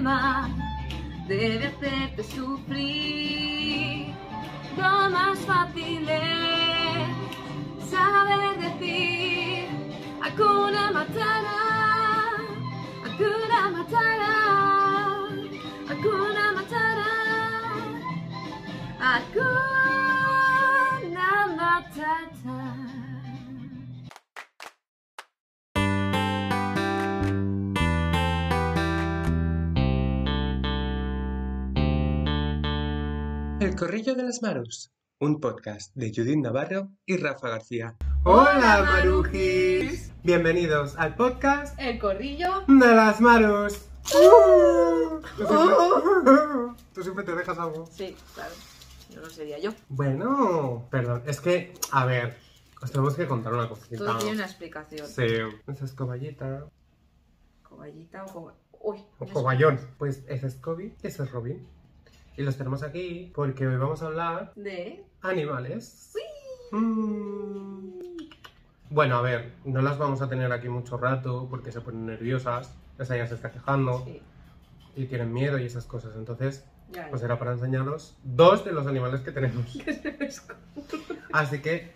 problema debe hacerte sufrir. Lo más fácil es saber decir Hakuna Matata, Hakuna Matata, Hakuna Matata, Hakuna El Corrillo de las Marus, un podcast de Judith Navarro y Rafa García. Hola, Marujis! Bienvenidos al podcast El corrillo. de las Marus. Uh, ¿Tú siempre, tú siempre te dejas algo. Sí, claro. Yo no sería yo. Bueno, perdón, es que, a ver, os tenemos que contar una cosita. Todo tiene una explicación. Sí, esa es coballita, Coballita o coba- Uy. o no coballón. Pues ese es Kobe y ese es Robin. Y los tenemos aquí porque hoy vamos a hablar. De. Animales. Mm. Bueno, a ver, no las vamos a tener aquí mucho rato porque se ponen nerviosas. Esa ya se está quejando Sí. y tienen miedo y esas cosas. Entonces, Ya. pues era para enseñaros dos de los animales que tenemos. Así que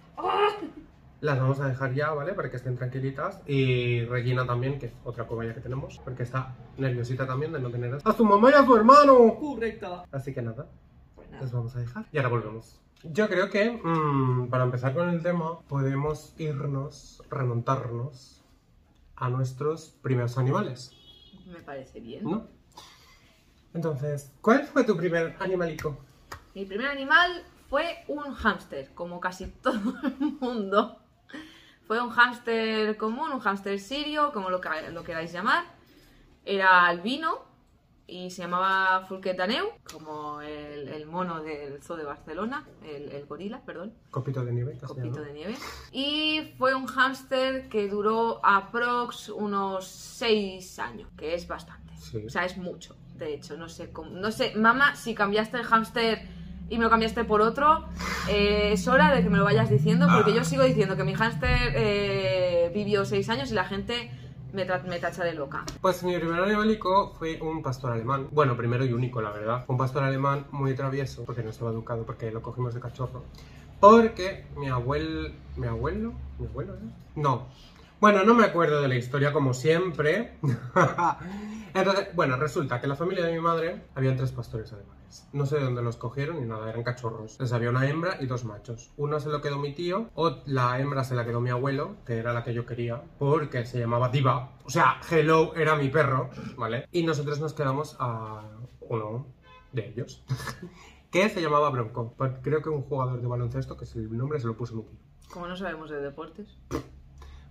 las vamos a dejar ya, ¿vale? Para que estén tranquilitas. Y Regina también, que es otra cobaya que tenemos, porque está nerviosita también de no tener a su mamá y a su hermano. Correcto. Así que nada, Pues las nada. vamos a dejar. Y ahora volvemos. Yo creo que mm, para empezar con el tema podemos irnos, remontarnos a nuestros primeros animales, Me parece bien. ¿no? Entonces, ¿cuál fue tu primer animalico? Mi primer animal fue un hámster, como casi todo el mundo. Fue un hámster común, un hámster sirio, como lo, lo queráis llamar. Era albino y se llamaba Fulquetaneu, como el, el mono del zoo de Barcelona, el, el gorila, perdón. Copito de nieve, copito de nieve. Y fue un hámster que duró aprox unos 6 años, que es bastante. Sí. O sea, es mucho, de hecho. No sé cómo. No sé, mamá, si cambiaste el hámster y me lo cambiaste por otro, eh, es hora de que me lo vayas diciendo, porque yo sigo diciendo que mi hámster eh, vivió 6 años y la gente me, me tacha de loca. Pues mi primer animalico fue un pastor alemán. Bueno, primero y único, la verdad. Un pastor alemán muy travieso, porque no estaba educado, porque lo cogimos de cachorro. Porque mi abuelo... ¿Mi abuelo? ¿Mi abuelo, eh? No. Bueno, no me acuerdo de la historia como siempre. Entonces, bueno, resulta que la familia de mi madre habían tres pastores alemanes. No sé de dónde los cogieron ni nada, eran cachorros. Entonces había una hembra y dos machos. Uno se lo quedó mi tío, o la hembra se la quedó mi abuelo, que era la que yo quería, porque se llamaba Diva. O sea, Hello era mi perro, ¿vale? Y nosotros nos quedamos a uno de ellos, que se llamaba Bronco. Creo que un jugador de baloncesto, que es el nombre se lo puso mi tío. Como no sabemos de deportes.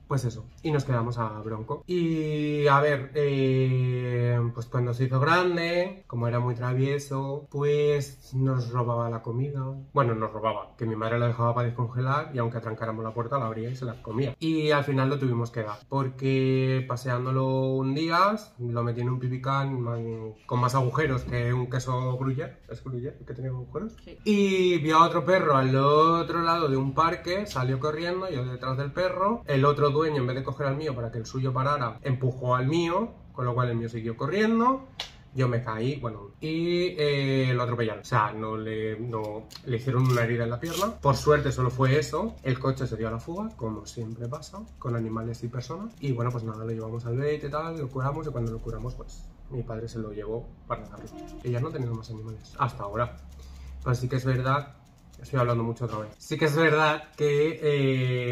Pues eso, y nos quedamos a Bronco. Y a ver, eh, pues cuando se hizo grande, como era muy travieso, pues nos robaba la comida. Bueno, nos robaba, que mi madre la dejaba para descongelar y aunque atrancáramos la puerta la abría y se la comía. Y al final lo tuvimos que dar, porque paseándolo un día, lo metí en un pipicán con más agujeros que un queso gruyer. ¿Es gruyer que tenía agujeros? Sí. Y vio a otro perro al otro lado de un parque, salió corriendo, yo detrás del perro. El otro dueño, en vez de coger al mío para que el suyo parara, empujó al mío, con lo cual el mío siguió corriendo. Yo me caí, bueno, y eh, lo atropellaron. O sea, no le, no, le hicieron una herida en la pierna. Por suerte solo fue eso. El coche se dio a la fuga, como siempre pasa, con animales y personas. Y bueno, pues nada, lo llevamos al vet y tal, lo curamos y cuando lo curamos, pues mi padre se lo llevó para darlo. Y ya no tenemos más animales, hasta ahora. Pues sí que es verdad, estoy hablando mucho otra vez. Sí que es verdad que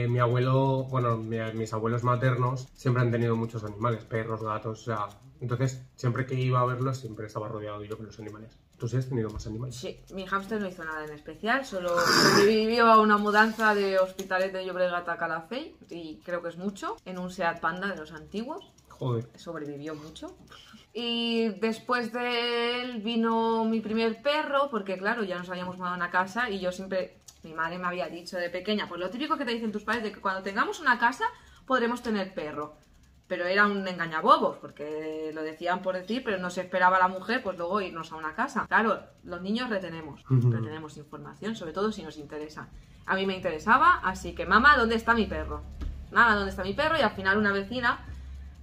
eh, mi abuelo, bueno, mi- mis abuelos maternos siempre han tenido muchos animales, perros, gatos, o sea. Entonces, siempre que iba a verlos, siempre estaba rodeado yo con los animales. ¿Tú sí has tenido más animales? Sí, mi hámster no hizo nada en especial, solo sobrevivió a una mudanza de Hospitalet de Llobregat a Calafell, y creo que es mucho, en un Seat Panda de los antiguos, Joder. sobrevivió mucho. Y después de él vino mi primer perro, porque claro, ya nos habíamos mudado a una casa y yo siempre, mi madre me había dicho de pequeña, pues lo típico que te dicen tus padres de que cuando tengamos una casa podremos tener perro. Pero era un engañabobos, porque lo decían por decir, pero no se esperaba la mujer, pues luego irnos a una casa. Claro, los niños retenemos, retenemos información, sobre todo si nos interesa. A mí me interesaba, así que, mamá, ¿dónde está mi perro? Mamá, ¿dónde está mi perro? Y al final una vecina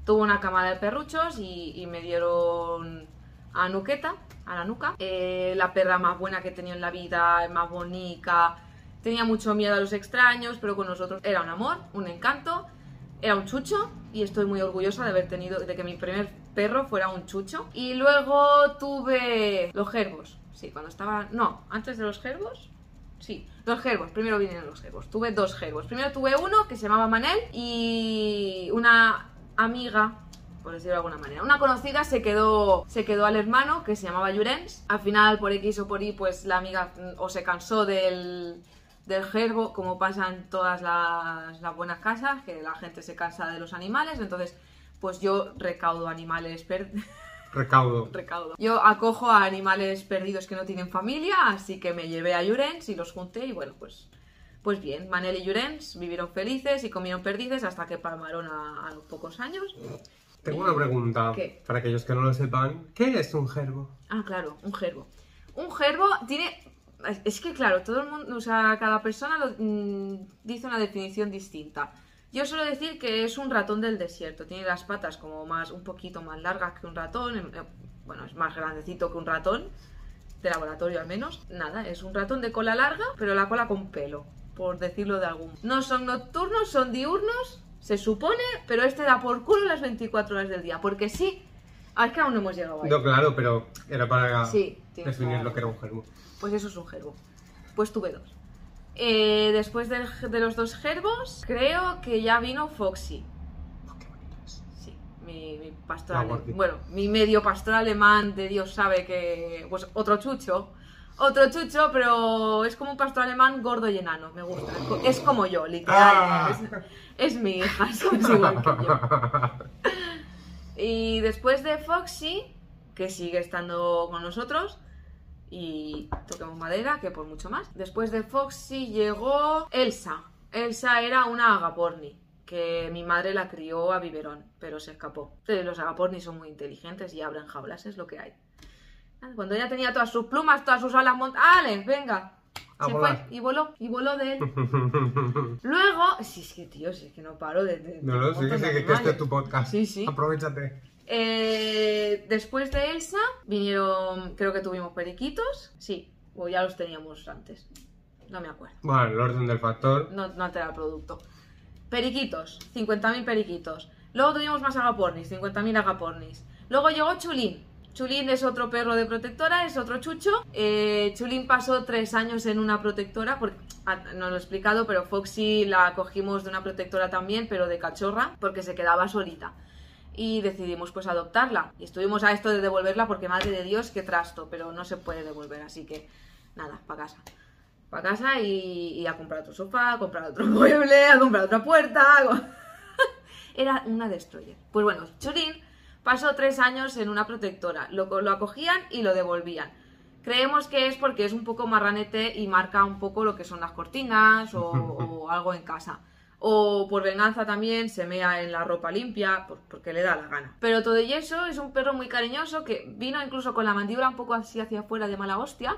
tuvo una camada de perruchos y, me dieron a Nuqueta, a la nuca. Eh, la perra más buena que he tenido en la vida, más bonita. Tenía mucho miedo a los extraños, pero con nosotros era un amor, un encanto. Era un chucho y estoy muy orgullosa de haber tenido, de que mi primer perro fuera un chucho. Y luego tuve los gerbos. Sí, cuando estaba... No, antes de los gerbos. Sí, los gerbos. Primero vinieron los gerbos. Tuve dos gerbos. Primero tuve uno que se llamaba Manel y una amiga por decirlo de alguna manera. Una conocida se quedó, se quedó al hermano que se llamaba Jurens. Al final, por X o por Y, pues la amiga o se cansó del, del gerbo, como pasa en todas las, las buenas casas, que la gente se cansa de los animales. Entonces, pues yo recaudo animales perdidos. Recaudo. recaudo. Yo acojo a animales perdidos que no tienen familia, así que me llevé a Jurens y los junté y bueno, pues pues bien, Manel y Jurens vivieron felices y comieron perdices hasta que palmaron a, a los pocos años. Tengo una pregunta. ¿Qué? Para aquellos que no lo sepan. ¿Qué es un gerbo? Ah, claro, un gerbo. Un gerbo tiene... es- que claro, todo el mundo, o sea, cada persona lo- mm, dice una definición distinta. Yo suelo decir que es un ratón del desierto. Tiene las patas como más, un poquito más largas que un ratón. em- em, Bueno, es más grandecito que un ratón. De laboratorio al menos. Nada, es un ratón de cola larga, pero la cola con pelo. Por decirlo de algún. No son nocturnos, son diurnos. Se supone, pero este da por culo las 24 horas del día. Porque sí. Ah, es que aún no hemos llegado ahí. No, claro, pero era para Sí, definir lo que era un gerbo. Pues eso es un gerbo. Pues tuve dos. Eh, después de, los dos gerbos, creo que ya vino Foxy. Oh, qué bonito es. Sí, mi, mi pastor. Bueno, mi medio pastor alemán de Dios sabe que. Pues otro chucho. Otro chucho, pero es como un pastor alemán gordo y enano. Me gusta. Es co- Es como yo, literal. Ah. Es, es mi hija, es igual que yo. Y después de Foxy, que sigue estando con nosotros, y toquemos madera, que por mucho más. Después de Foxy llegó Elsa. Elsa era una agaporni, que mi madre la crió a biberón, pero se escapó. Entonces, los agapornis son muy inteligentes y abren jaulas, es lo que hay. Nada, Cuando ella tenía todas sus plumas, todas sus alas montadas, ¡ale! Venga. A Se volar. fue y voló, y voló de él. Luego, sí, es que tío, sí, es que no paro de. de- No, no, sí que fotos sí, de que, que este es tu podcast. Sí, sí. Aprovechate. Eh, después de Elsa vinieron, creo que tuvimos periquitos. Sí, o ya los teníamos antes. No me acuerdo. Bueno, el orden del factor. No, no altera el producto. Periquitos, 50.000 periquitos. Luego tuvimos más agapornis, 50.000 agapornis. Luego llegó Chulín. Chulín es otro perro de protectora, es otro chucho. Eh, Chulín pasó tres años en una protectora, porque ah, no lo he explicado, pero Foxy la cogimos de una protectora también, pero de cachorra, porque se quedaba solita. Y decidimos pues adoptarla. Y estuvimos a esto de devolverla porque madre de Dios, qué trasto, pero no se puede devolver, así que nada, para casa para casa y, a comprar otro sofá, a comprar otro mueble, a comprar otra puerta. Era una destroyer. Pues bueno, Churín pasó tres años en una protectora. Lo, lo acogían y lo devolvían. Creemos que es porque es un poco marranete y marca un poco lo que son las cortinas o, o algo en casa. O por venganza también se mea en la ropa limpia por- porque le da la gana. Pero todo y eso es un perro muy cariñoso que vino incluso con la mandíbula un poco así hacia afuera de mala hostia.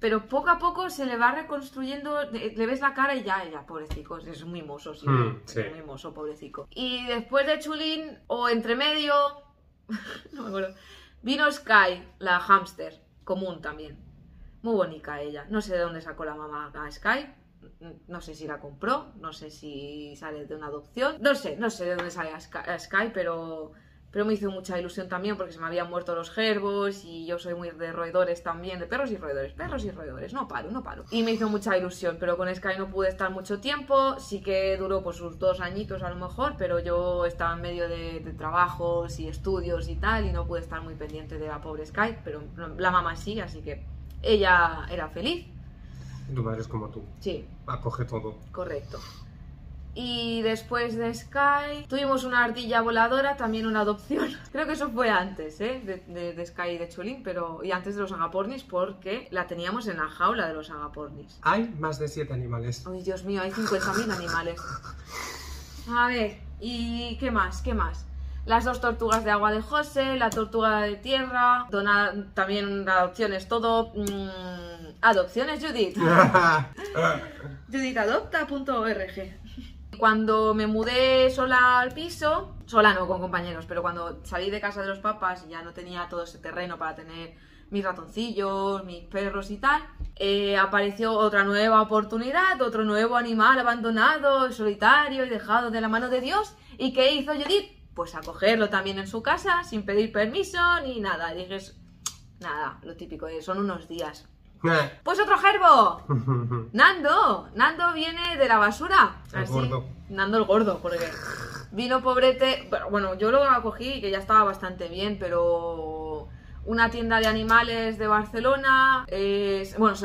Pero poco a poco se le va reconstruyendo, le le ves la cara y ya, ya, pobrecito, es muy mozo, sí, Mm, sí. es muy mozo, pobrecito. Y después de Chulín, o entre medio, no me acuerdo, vino Sky, la hámster, común también. Muy bonita ella. No sé de dónde sacó la mamá a Sky. No sé si la compró, no sé si sale de una adopción. No sé, no sé de dónde sale a Sky, pero, pero me hizo mucha ilusión también porque se me habían muerto los gerbos y yo soy muy de roedores también, de perros y roedores, perros y roedores. No paro, no paro. Y me hizo mucha ilusión, pero con Sky no pude estar mucho tiempo. Sí que duró pues sus dos añitos a lo mejor, pero yo estaba en medio de, de trabajos y estudios y tal y no pude estar muy pendiente de la pobre Sky, pero la mamá sí, así que ella era feliz. Tu madre es como tú. Sí, Acoge todo. correcto. Y después de Sky tuvimos una ardilla voladora, también una adopción. Creo que eso fue antes, ¿eh? De, de- de Sky y de Chulín, pero y antes de los agapornis porque la teníamos en la jaula de los agapornis. Hay más de siete animales. Ay, Dios mío, hay 50.000 animales. A ver, ¿y qué más? ¿Qué más? Las dos tortugas de agua de José, la tortuga de tierra, dona, también adopciones, todo. mm, adopciones, Judith. judithadopta.org. Cuando me mudé sola al piso, Sola no, con compañeros, pero cuando salí de casa de los papás y ya no tenía todo ese terreno para tener mis ratoncillos, mis perros y tal, eh, apareció otra nueva oportunidad, otro nuevo animal abandonado, solitario y dejado de la mano de Dios. ¿Y qué hizo Judith? Pues acogerlo también en su casa, sin pedir permiso ni nada. Dije, nada, lo típico, eh, son unos días. Pues otro gerbo. Nando, Nando viene de la basura. El gordo. Nando el gordo, porque vino pobrete. pero, Bueno, yo lo acogí que ya estaba bastante bien, pero una tienda de animales de Barcelona. es- bueno,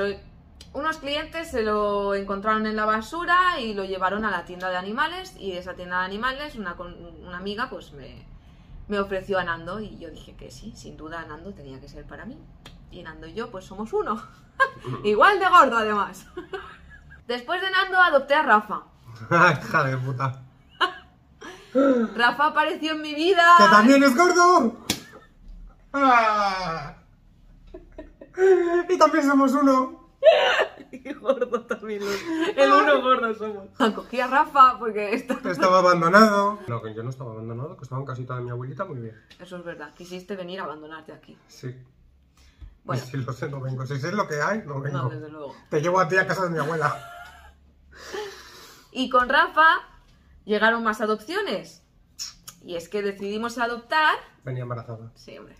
unos clientes se lo encontraron en la basura y lo llevaron a la tienda de animales. Y esa tienda de animales, una, con- una amiga, pues me, me ofreció a Nando. Y yo dije que sí, sin duda Nando tenía que ser para mí. Y Nando y yo, pues somos uno. Igual de gordo, además. Después de Nando adopté a Rafa. Hija de puta. Rafa apareció en mi vida. ¡Que también es gordo! ¡Ah! Y también somos uno. Y gordo también. los- El uno gordo somos. Cogí a Rafa porque. Estaba abandonado. No, que yo no estaba abandonado, que estaba en casita de mi abuelita muy bien. Eso es verdad. Quisiste venir a abandonarte aquí. Sí. Bueno. Si lo sé, no vengo. Si sé lo que hay, no vengo. No, desde luego. Te llevo a ti a casa de mi abuela. Y con Rafa llegaron más adopciones. Y es que decidimos adoptar... Venía embarazada. Sí, hombre.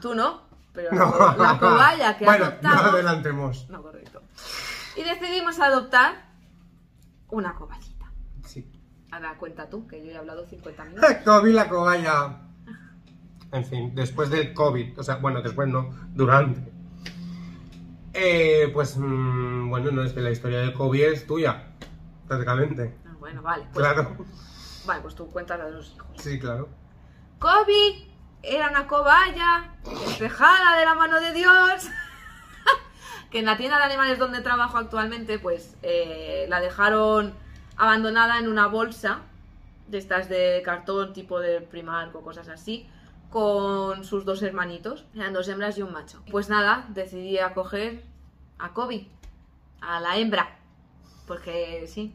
Tú no, pero No. la cobaya que bueno, adoptamos... no adelantemos. No, correcto. Y decidimos adoptar una cobayita. Sí. Ahora cuenta tú, que yo he hablado 50 minutos. COVID la cobaya. En fin, después del COVID, o sea, bueno, después no, durante. Eh, pues, mm, bueno, no es que la historia del COVID es tuya, prácticamente. Ah, Bueno, vale. Pues, Claro, Vale, pues tú cuentas la de los hijos. sí, claro. Kobe era una cobaya despejada de la mano de Dios. que en la tienda de animales donde trabajo actualmente, pues eh, la dejaron abandonada en una bolsa de estas de cartón tipo de Primark o cosas así, con sus dos hermanitos, eran dos hembras y un macho. Pues nada, decidí acoger a Kobe, a la hembra, porque sí,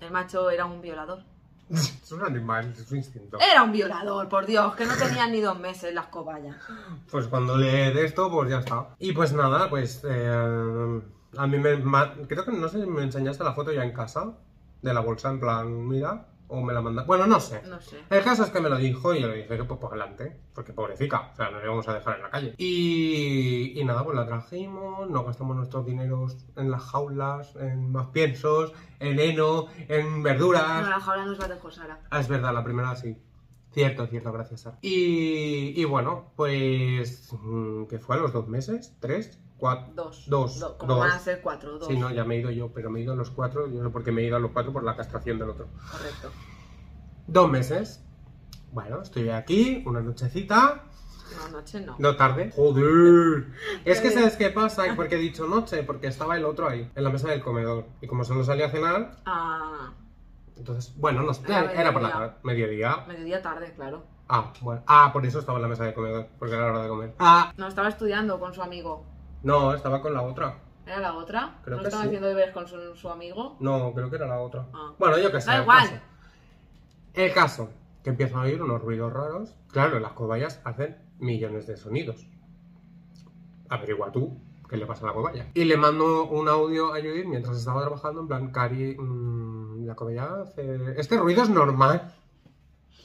el macho era un violador. Es un animal, es un instinto. Era un violador, por Dios, que no tenían ni dos meses las cobayas. Pues cuando le de esto, pues ya está. Y pues nada, pues eh, a mí me... Creo que no sé si me enseñaste la foto ya en casa, de la bolsa, en plan, mira, o me la mandaste... Bueno, no sé. No sé. El caso es que me lo dijo y yo le dije que pues por adelante, porque pobrecita, o sea, no le vamos a dejar en la calle. Y, y nada, pues la trajimos, nos gastamos nuestros dineros en las jaulas, en más piensos, en heno, en No, verduras. la jaula nos la dejó Sara. Ah, es verdad, la primera sí. Cierto, cierto, gracias. Sara. Y, y bueno, pues, mm, ¿qué fue? ¿A los dos meses? ¿Tres? ¿Cuatro? Dos. Dos. Do- como dos. van a ser cuatro, dos. Sí, no, ya me he ido yo, pero me he ido a los cuatro, yo no sé por qué me he ido a los cuatro por la castración del otro. Correcto. Dos meses. Bueno, estoy aquí, una nochecita, No, noche no. no tarde. Joder. Es que sabes qué pasa, ¿por qué he dicho noche? Porque estaba el otro ahí, en la mesa del comedor. Y como solo salí a cenar, Ah, entonces, bueno, no sé, Era era por la mediodía. tarde, mediodía. mediodía tarde, claro. Ah, bueno. Ah, por eso estaba en la mesa del comedor, porque era la hora de comer. Ah, No, estaba estudiando con su amigo. no, estaba con la otra. ¿Era la otra? Creo ¿No que estaba sí. haciendo deberes con su, su amigo? No, creo que era la otra. Ah. Bueno, yo qué sé. Da el igual. caso. El caso, que empiezo a oír unos ruidos raros. Claro, las cobayas hacen millones de sonidos. Averigua tú qué le pasa a la cobaya. Y le mando un audio a Judith mientras estaba trabajando, en plan, Cari, mm, la cobaya hace... Este ruido es normal.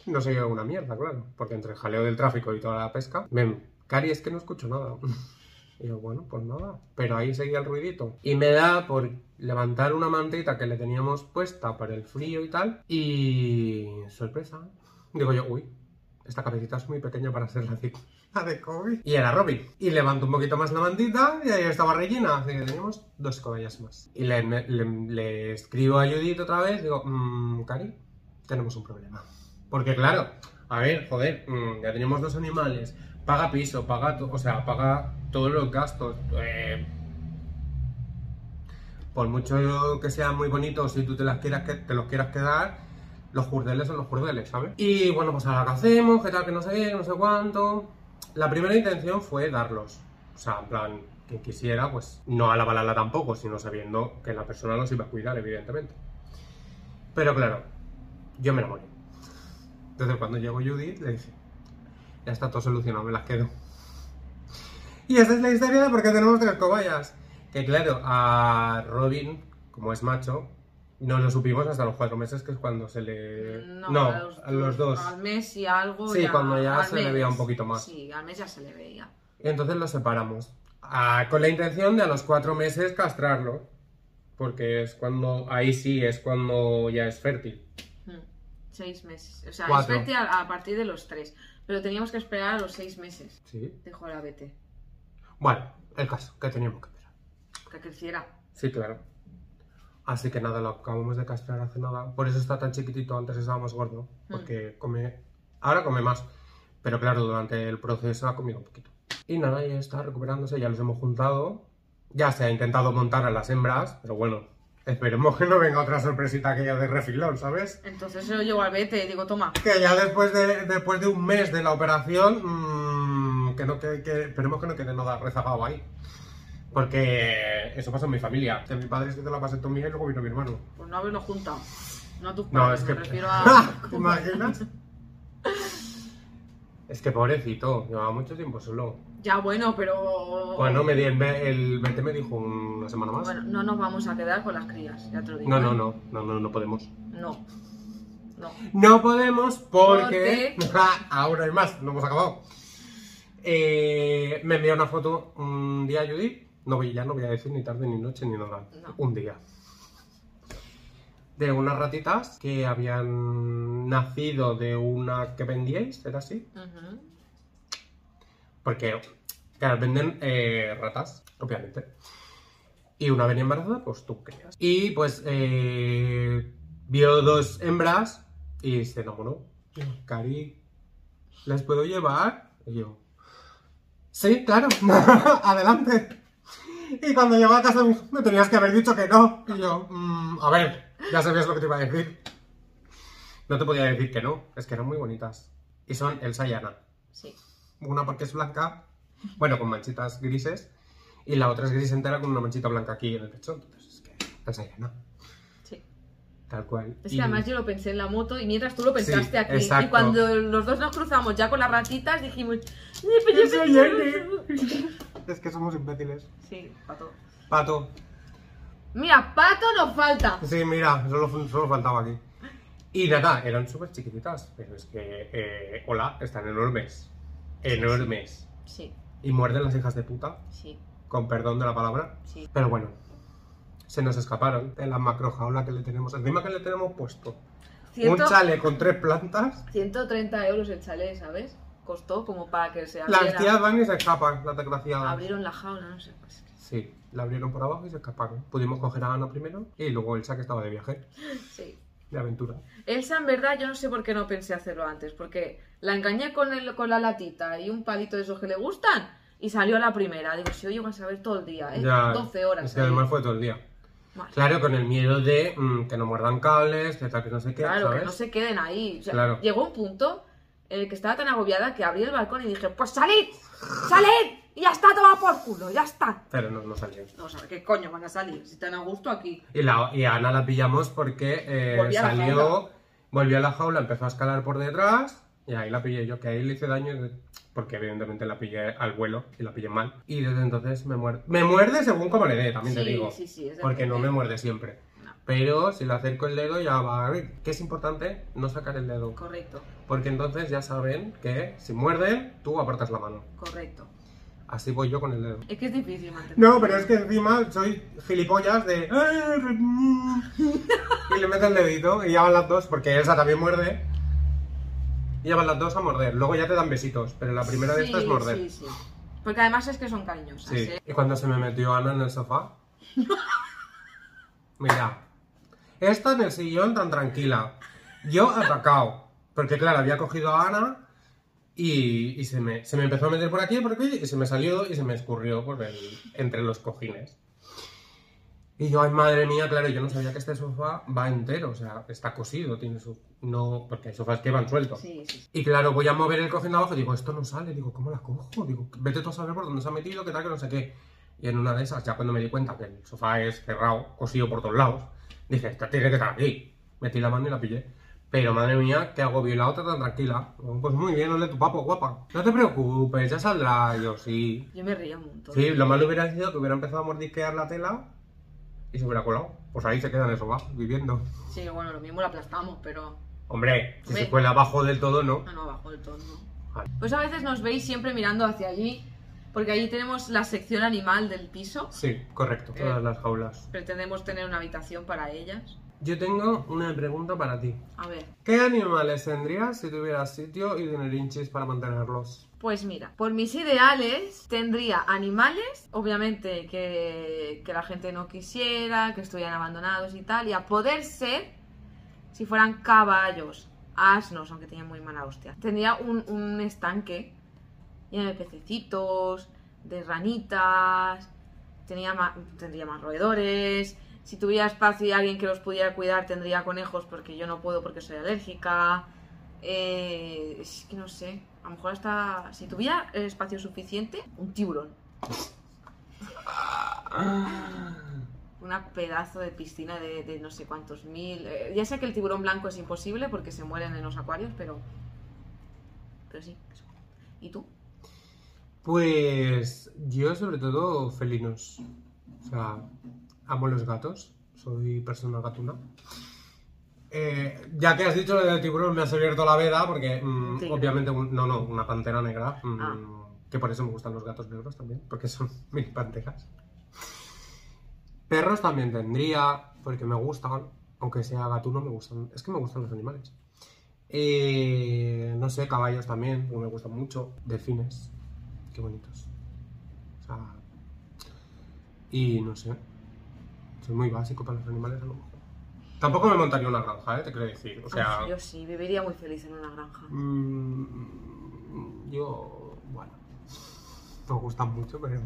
No se oye una mierda, claro, porque entre el jaleo del tráfico y toda la pesca... Ven, Cari, es que no escucho nada. Y yo, bueno, pues nada. Pero ahí seguía el ruidito. Y me da por levantar una mantita que le teníamos puesta para el frío y tal. Y... sorpresa. Digo yo, uy, esta cabecita es muy pequeña para ser la de, de Kobe. Y era Robin. Y levanto un poquito más la mantita y ahí estaba Regina. Así que teníamos dos cobayas más. Y le, escribo a Judith otra vez. Digo, mmm, Cari, tenemos un problema. Porque claro, a ver, joder, mm, ya tenemos dos animales. Paga piso, paga, o sea, paga todos los gastos. eh, por mucho que sean muy bonitos, si tú te, las quieras que, te los quieras quedar, los jurdeles son los jurdeles, ¿sabes? Y bueno, pues ahora qué hacemos, qué tal, que no sé qué, no sé cuánto. La primera intención fue darlos. O sea, en plan, quien quisiera, pues no a la balala tampoco, sino sabiendo que la persona los iba a cuidar, evidentemente. Pero claro, yo me enamoré. Entonces cuando llegó Judith, le dije, ya está todo solucionado, me las quedo. Y esa es la historia de por qué tenemos tres cobayas. Que claro, a Robin, como es macho, no lo supimos hasta los cuatro meses, que es cuando se le... No, a, los, dos. Al mes y algo. Sí, ya- cuando ya se le veía un poquito más. Sí, al mes ya se le veía. Y entonces los separamos. Ah, con la intención de a los cuatro meses castrarlo. Porque es cuando, ahí sí, es cuando ya es fértil. Mm, Seis meses. O sea, Cuatro. es vete a, a partir de los tres. Pero teníamos que esperar a los seis meses. Sí. La vete. Bueno, el caso, que teníamos que esperar. Que creciera. Sí, claro. Así que nada, lo acabamos de castrar hace nada. Por eso está tan chiquitito, antes estaba más gordo. Porque come. Ahora come más. Pero claro, durante el proceso ha comido un poquito. Y nada, ya está recuperándose, ya los hemos juntado. Ya se ha intentado montar a las hembras, pero bueno, esperemos que no venga otra sorpresita aquella de refilón, ¿sabes? Entonces se lo llevo al vete y digo, toma. Que ya después de, después de un mes de la operación, mm, que no que, que- esperemos que no quede nada rezagado ahí. Porque eso pasó en mi familia. Mi padre se hizo la vasectomía y luego vino mi hermano. Pues no haberlo juntado. No a tus No, padres, es que. me refiero a. ¿Te imaginas? es que pobrecito, llevaba mucho tiempo solo. Ya, bueno, pero. Bueno, me di- el, el VT me dijo una semana más. Bueno, no nos vamos a quedar con las crías, ya te lo digo. no, ¿eh? no, no, no, no, no podemos. No. No. No podemos porque. Ahora hay más, no hemos acabado. Eh, me envió una foto un día Judith. No voy, ya no voy a decir ni tarde, ni noche, ni nada. No. Un día. De unas ratitas que habían nacido de una que vendíais, ¿era así? Porque, claro, venden eh, ratas, obviamente. Y una venía embarazada, pues tú creas. Y pues eh, vio dos hembras y se enamoró. Cari, ¿las puedo llevar? Y yo, sí, claro, adelante. Y cuando llegó a casa me tenías que haber dicho que no. Y yo, "Mm, a ver, ya sabías lo que te iba a decir. No te podía decir que no, es que eran muy bonitas. Y son Elsa y Ana. Sí. Una porque es blanca, bueno, con manchitas grises, y la otra es gris entera con una manchita blanca aquí en el pecho. Entonces, es que Elsa y Ana, Sí. tal cual. Es Y- que además yo lo pensé en la moto y mientras tú lo pensaste Sí, aquí. exacto. Y cuando los dos nos cruzamos ya con las ratitas dijimos. "Sí, pero Es que somos imbéciles. Sí, pato. Pato. Mira, pato nos falta. Sí, mira, solo, solo faltaba aquí. Y nada, eran súper chiquititas, pero es que, eh, hola, están enormes. Enormes. Sí, Y muerden las hijas de puta, sí, con perdón de la palabra. sí. Pero bueno, se nos escaparon de la macrojaula que le tenemos. Encima que le tenemos puesto Ciento- un chale con tres plantas. 130 euros el chalet, ¿sabes? Costó como para que se Las abriera. tías van y se escapan, las desgraciadas. Abrieron la jaula, no sé. Pues, Sí, la abrieron por abajo y se escaparon. Pudimos coger a Ana primero y luego Elsa que estaba de viaje, sí. de aventura. Elsa, en verdad, yo no sé por qué no pensé hacerlo antes, porque la engañé con, el, con la latita y un palito de esos que le gustan y salió a la primera. Digo, si hoy vas a ver todo el día, ¿eh? Ya, 12 horas. Es que además fue todo el día. Vale. Claro, con el miedo de mm, que no muerdan cables, que tal, que no sé qué, Claro, ¿sabes? que no se queden ahí. O sea, Claro. Llegó un punto en el que estaba tan agobiada que abrí el balcón y dije, pues salid, salid, y ya está, toma por culo, ya está. Pero no, no salió. No, o sea, ¿qué coño van a salir? Si están a gusto aquí. Y, la, y a Ana la pillamos porque eh, Volvió a la salió, volvió a la jaula, empezó a escalar por detrás y ahí la pillé yo, que ahí le hice daño porque evidentemente la pillé al vuelo y la pillé mal. Y desde entonces me muerde. Me muerde según como le dé, también te digo. sí, sí, porque no me muerde siempre. Pero si le acerco el dedo ya va a ver. Que es importante no sacar el dedo. Correcto, Porque entonces ya saben que si muerden, tú apartas la mano. correcto. Así voy yo con el dedo. Es que es difícil mantener. No, pero es que encima soy gilipollas de... Y le meto el dedito y ya van las dos, porque esa también muerde. Y ya van las dos a morder. Luego ya te dan besitos, pero la primera de estas es morder. Sí, sí. Porque además es que son cariñosas, Sí. ¿eh? Y cuando se me metió Ana en el sofá. Mira, esta en el sillón tan tranquila. Yo atacado. Porque claro, había cogido a Ana y, y se, me, se me empezó a meter por aquí y por aquí y se me salió y se me escurrió por el, entre los cojines. Y yo, ay madre mía, claro, yo no sabía que este sofá va entero, o sea, está cosido, tiene su... No, porque hay sofás que van sueltos. Sí, sí. Y claro, voy a mover el cojín de abajo digo, esto no sale. Digo, ¿cómo la cojo? Digo, vete tú a saber por dónde se ha metido, qué tal, que no sé qué. Y en una de esas, ya cuando me di cuenta que el sofá es cerrado, cosido por todos lados, dije, esta tiene que estar aquí. Metí la mano y la pillé. Pero madre mía, ¿qué hago? la otra tan tranquila. Pues muy bien, ole tu papo, guapa. No te preocupes, ya saldrá. Yo sí. Yo me reía un montón. Sí, lo malo hubiera sido que hubiera empezado a mordisquear la tela y se hubiera colado. Pues ahí se queda en el sofá, viviendo. Sí, bueno, lo mismo lo aplastamos, pero... Hombre, si Hombre. se cuela abajo del todo, no. Ah, no, abajo del todo, no. Vale. Pues a veces nos veis siempre mirando hacia allí, porque allí tenemos la sección animal del piso. Sí, correcto, todas Eh. las jaulas. Pretendemos tener una habitación para ellas. Yo tengo una pregunta para ti. A ver, ¿Qué animales tendrías si tuvieras sitio y dinerinchis para mantenerlos? pues mira, por mis ideales tendría animales, obviamente que, que la gente no quisiera, que estuvieran abandonados y tal, y a poder ser, si fueran caballos, asnos, aunque tenían muy mala hostia. Tendría un, un estanque lleno de pececitos, de ranitas, tenía ma- tendría más roedores. Si tuviera espacio y alguien que los pudiera cuidar, tendría conejos porque yo no puedo porque soy alérgica. Eh, es que no sé, a lo mejor hasta si tuviera el espacio suficiente, un tiburón. Una pedazo de piscina de, de no sé cuántos mil. eh, ya sé que el tiburón blanco es imposible porque se mueren en los acuarios, pero. Pero sí, eso. ¿Y tú? Pues yo sobre todo felinos. O sea, amo los gatos. Soy persona gatuna. Eh, ya que has dicho lo del tiburón, me has abierto la veda porque mm, obviamente, un- no, no, una pantera negra. mm, Ah. Que por eso me gustan los gatos negros también, porque son mini panteras. Perros también tendría, porque me gustan, aunque sea gatuno, me gustan. Es que me gustan los animales. Eh, no sé, caballos también, porque me gustan mucho. Delfines, qué bonitos. O sea, y no sé, soy muy básico para los animales a lo mejor. Tampoco me montaría una granja, ¿eh? te quiero decir. O sea, Ay, yo sí, viviría muy feliz en una granja. mm, yo, bueno, me gustan mucho, pero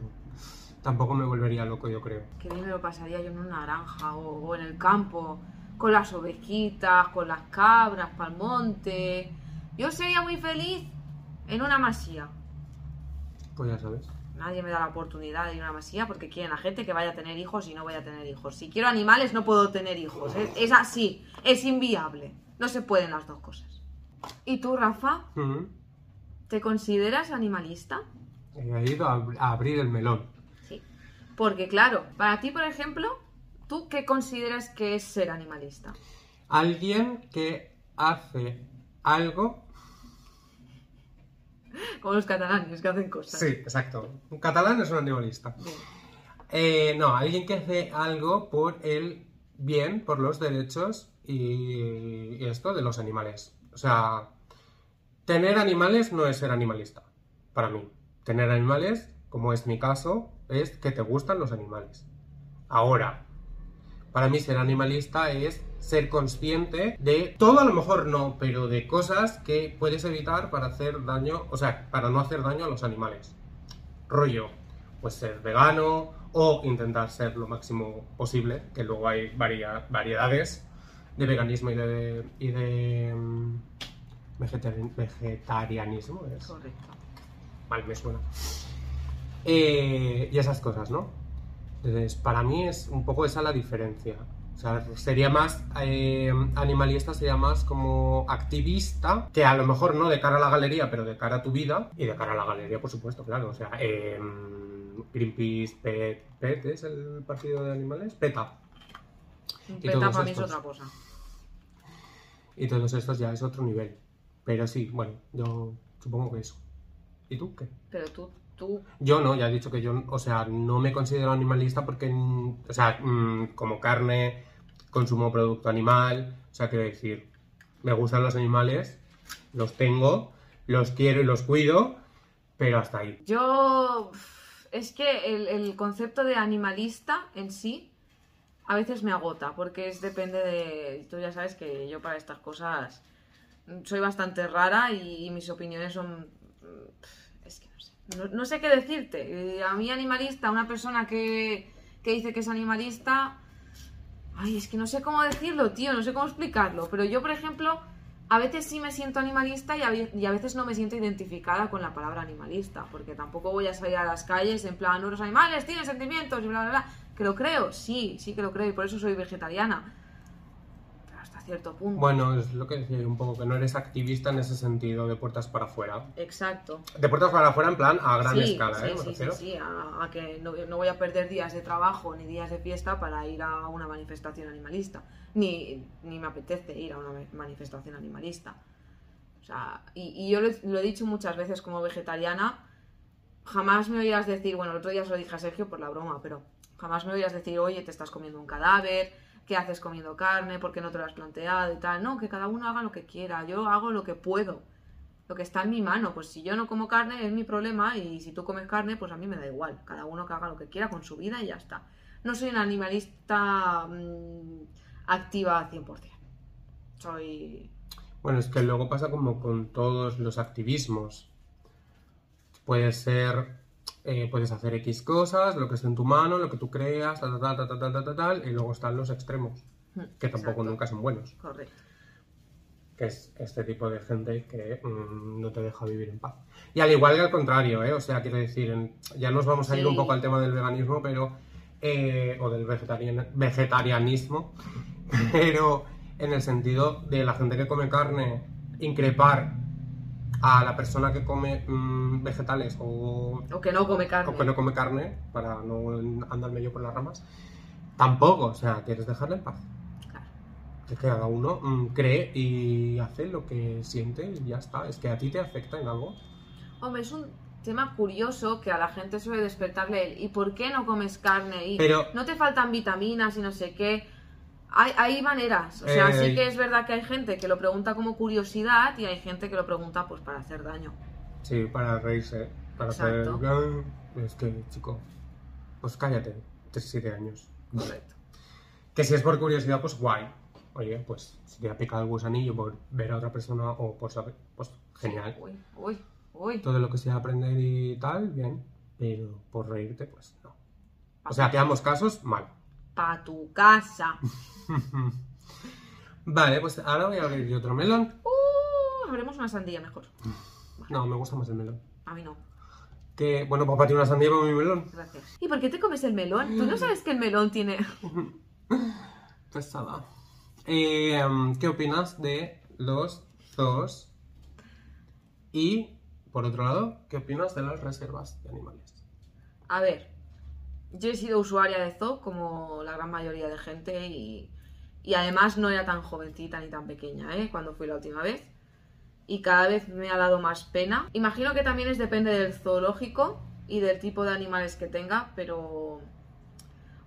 tampoco me volvería loco, yo creo. Que bien me lo pasaría yo en una granja o, o en el campo, con las ovejitas, con las cabras, pa'l monte. Yo sería muy feliz en una masía. Pues ya sabes. Nadie me da la oportunidad de ir a una masía porque quieren la gente que vaya a tener hijos y no vaya a tener hijos. Si quiero animales no puedo tener hijos. Es, es así, es inviable. No se pueden las dos cosas. ¿Y tú, Rafa? ¿Te consideras animalista? He ido a, ab- a abrir el melón. Sí. Porque claro, para ti, por ejemplo, ¿tú qué consideras que es ser animalista? Alguien que hace algo. Como los catalanes que hacen cosas. Sí, exacto. Un catalán es un animalista. Eh, no, alguien que hace algo por el bien, por los derechos y, y esto de los animales. O sea, tener animales no es ser animalista, para mí. Tener animales, como es mi caso, es que te gustan los animales. Ahora, para mí ser animalista es ser consciente de todo a lo mejor no, pero de cosas que puedes evitar para hacer daño, o sea, para no hacer daño a los animales. Rollo, pues ser vegano o intentar ser lo máximo posible, que luego hay varia- variedades de veganismo y de, y de mm, vegetari- vegetarianismo. ¿es? Correcto. mal me suena. Eh, y esas cosas, ¿no? Entonces, para mí es un poco esa la diferencia. O sea, sería más eh, animalista, sería más como activista, que a lo mejor no de cara a la galería, pero de cara a tu vida y de cara a la galería, por supuesto, claro. O sea, eh, Greenpeace, PET, PET es el partido de animales, PETA. Y peta para mí es otra cosa. Y todos estos ya es otro nivel. Pero sí, bueno, yo supongo que eso. ¿Y tú qué? Pero tú, tú, Yo no, ya he dicho que yo, o sea, no me considero animalista porque, mm, o sea, mm, como carne, consumo producto animal, o sea, quiero decir, me gustan los animales, los tengo, los quiero y los cuido, pero hasta ahí. Yo. Es que el, el concepto de animalista en sí a veces me agota, porque es depende de. Tú ya sabes que yo para estas cosas soy bastante rara y, mis opiniones son. No sé. Qué decirte. Eh, A mí, animalista, una persona que, que dice que es animalista. Ay, es que no sé cómo decirlo, tío, no sé cómo explicarlo. Pero yo, por ejemplo, a veces sí me siento animalista y a, veces no me siento identificada con la palabra animalista, porque tampoco voy a salir a las calles en plan, "No, los animales tienen sentimientos y bla, bla, bla. Que lo creo, sí, sí que lo creo y por eso soy vegetariana. Cierto punto. Bueno, es lo que decía yo un poco, que no eres activista en ese sentido, de puertas para afuera. Exacto. De puertas para afuera en plan a gran sí, escala, sí, ¿eh? Sí, sí, sí, a, a que no, no voy a perder días de trabajo ni días de fiesta para ir a una manifestación animalista. Ni, ni me apetece ir a una ma- manifestación animalista. O sea, y, y yo lo, he- lo he dicho muchas veces como vegetariana, jamás me oirás decir, bueno, el otro día se lo dije a Sergio por la broma, pero jamás me oirás decir, oye, te estás comiendo un cadáver, ¿qué haces comiendo carne? ¿Por qué no te lo has planteado? Y tal. No, que cada uno haga lo que quiera, yo hago lo que puedo lo que está en mi mano. Pues si yo no como carne es mi problema y si tú comes carne, pues a mí me da igual. Cada uno que haga lo que quiera con su vida y ya está. No soy una animalista mm, activa al 100%. Soy... Bueno, es que luego pasa como con todos los activismos. Puede ser, eh, puedes hacer X cosas, lo que esté en tu mano, lo que tú creas, tal, tal, tal, tal, tal, tal, tal, tal, y luego están los extremos, que tampoco Exacto. nunca son buenos. Correcto. Que es este tipo de gente que mm, no te deja vivir en paz. Y al igual que al contrario, ¿eh? O sea, quiero decir, ya nos vamos a ir Sí. un poco al tema del veganismo, pero... eh, o del vegetarian- vegetarianismo, pero en el sentido de la gente que come carne, increpar a la persona que come mm, vegetales o, O que no come carne. o que no come carne, para no andar medio por las ramas, tampoco, o sea, quieres dejarle en paz. Claro. Es que cada uno mm, cree y hace lo que siente y ya está. Es que a ti te afecta en algo. Hombre, es un tema curioso que a la gente suele despertarle el ¿y por qué no comes carne? Y Pero- no te faltan vitaminas y no sé qué. Hay, hay maneras, o sea, Eh, sí que es verdad que hay gente que lo pregunta como curiosidad y hay gente que lo pregunta pues para hacer daño. Sí, para reírse, para Exacto. hacer... "Ah", Es que, chico, pues cállate, 7 años. Correcto. Que si es por curiosidad, pues guay. Oye, pues si te ha picado el gusanillo por ver a otra persona o por saber, pues genial. Uy, uy, uy. Todo lo que sea aprender y tal, bien. Pero por reírte, pues no. O sea, que ambos casos, mal. Pa' tu casa. Vale, pues ahora voy a abrir yo otro melón. Uh, habremos una sandía mejor. No, me gusta más el melón. A mí no. Que, bueno, pues para ti una sandía para mi melón. Gracias. ¿Y por qué te comes el melón? ¿Tú no sabes que el melón tiene... Pesada. Eh, em, ¿Qué opinas de los zoos? Y, por otro lado, ¿qué opinas de las reservas de animales? A ver, yo he sido usuaria de zoo como la gran mayoría de gente y, y además no era tan jovencita ni tan pequeña, ¿eh? Cuando fui la última vez. Y cada vez me ha dado más pena. Imagino que también es depende del zoológico y del tipo de animales que tenga, pero